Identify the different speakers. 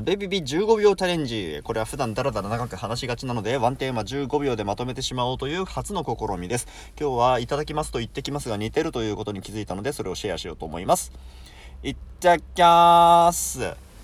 Speaker 1: 。ベビビ15秒チャレンジ。これは普段ダラダラ長く話しがちなので、ワンテーマ15秒でまとめてしまおうという初の試みです。今日はいただきますと言ってきますが似てるということに気づいたので、それをシェアしようと思います。いっちゃきゃーす。